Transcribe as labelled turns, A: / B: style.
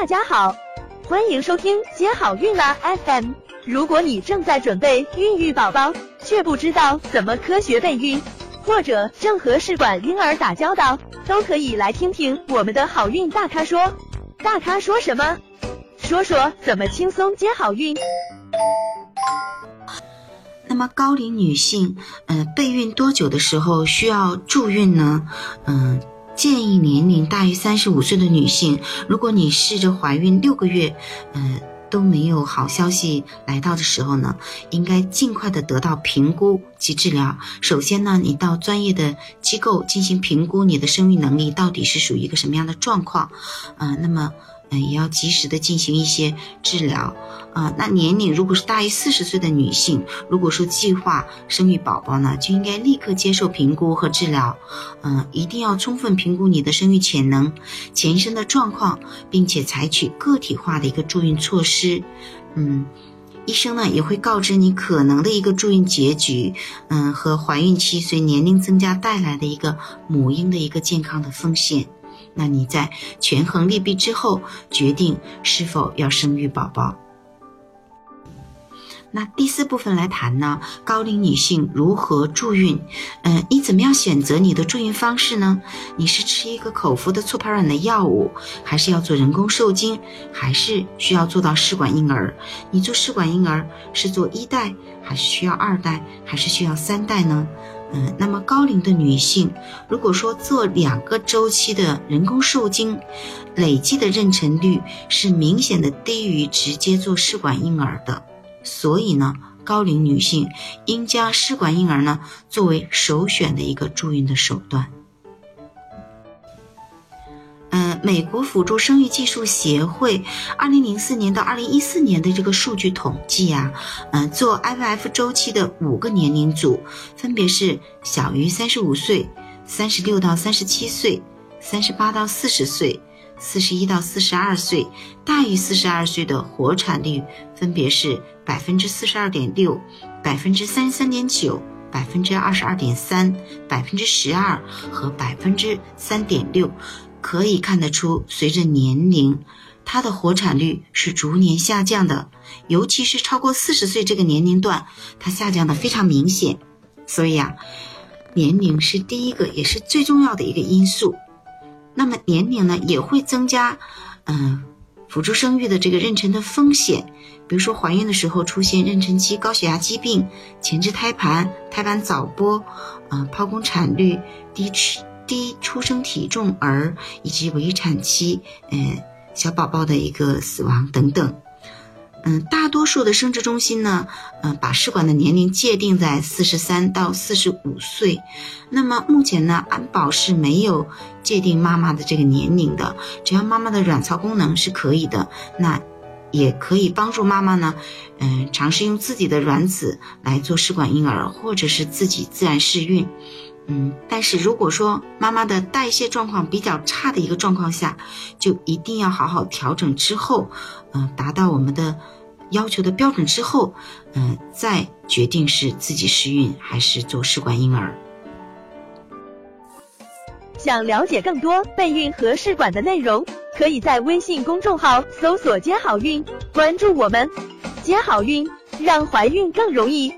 A: 大家好，欢迎收听接好运啦 FM。如果你正在准备孕育宝宝，却不知道怎么科学备孕，或者正和试管婴儿打交道，都可以来听听我们的好运大咖说。大咖说什么？说说怎么轻松接好运。
B: 那么高龄女性，呃，备孕多久的时候需要助孕呢？嗯。建议年龄大于三十五岁的女性，如果你试着怀孕六个月，呃，都没有好消息来到的时候呢，应该尽快的得到评估及治疗。首先呢，你到专业的机构进行评估，你的生育能力到底是属于一个什么样的状况，嗯，那么。嗯，也要及时的进行一些治疗，啊，那年龄如果是大于四十岁的女性，如果说计划生育宝宝呢，就应该立刻接受评估和治疗，嗯，一定要充分评估你的生育潜能、前身的状况，并且采取个体化的一个助孕措施，嗯，医生呢也会告知你可能的一个助孕结局，嗯，和怀孕期随年龄增加带来的一个母婴的一个健康的风险。那你在权衡利弊之后，决定是否要生育宝宝。那第四部分来谈呢，高龄女性如何助孕？嗯，你怎么样选择你的助孕方式呢？你是吃一个口服的促排卵的药物，还是要做人工受精，还是需要做到试管婴儿？你做试管婴儿是做一代，还是需要二代，还是需要三代呢？嗯，那么高龄的女性，如果说做两个周期的人工受精，累计的妊娠率是明显的低于直接做试管婴儿的，所以呢，高龄女性应将试管婴儿呢作为首选的一个助孕的手段。美国辅助生育技术协会二零零四年到二零一四年的这个数据统计啊，嗯，做 IVF 周期的五个年龄组，分别是小于三十五岁、三十六到三十七岁、三十八到四十岁、四十一到四十二岁，大于四十二岁的活产率分别是百分之四十二点六、百分之三十三点九、百分之二十二点三、百分之十二和百分之三点六。可以看得出，随着年龄，它的活产率是逐年下降的，尤其是超过四十岁这个年龄段，它下降的非常明显。所以啊，年龄是第一个也是最重要的一个因素。那么年龄呢，也会增加，嗯，辅助生育的这个妊娠的风险，比如说怀孕的时候出现妊娠期高血压疾病、前置胎盘、胎盘早剥，啊，剖宫产率低。低出生体重儿以及围产期，嗯，小宝宝的一个死亡等等，嗯，大多数的生殖中心呢，嗯，把试管的年龄界定在四十三到四十五岁。那么目前呢，安保是没有界定妈妈的这个年龄的，只要妈妈的卵巢功能是可以的，那也可以帮助妈妈呢，嗯，尝试用自己的卵子来做试管婴儿，或者是自己自然试孕。嗯，但是如果说妈妈的代谢状况比较差的一个状况下，就一定要好好调整之后，嗯，达到我们的要求的标准之后，嗯，再决定是自己试孕还是做试管婴儿。
A: 想了解更多备孕和试管的内容，可以在微信公众号搜索“接好运”，关注我们，接好运，让怀孕更容易。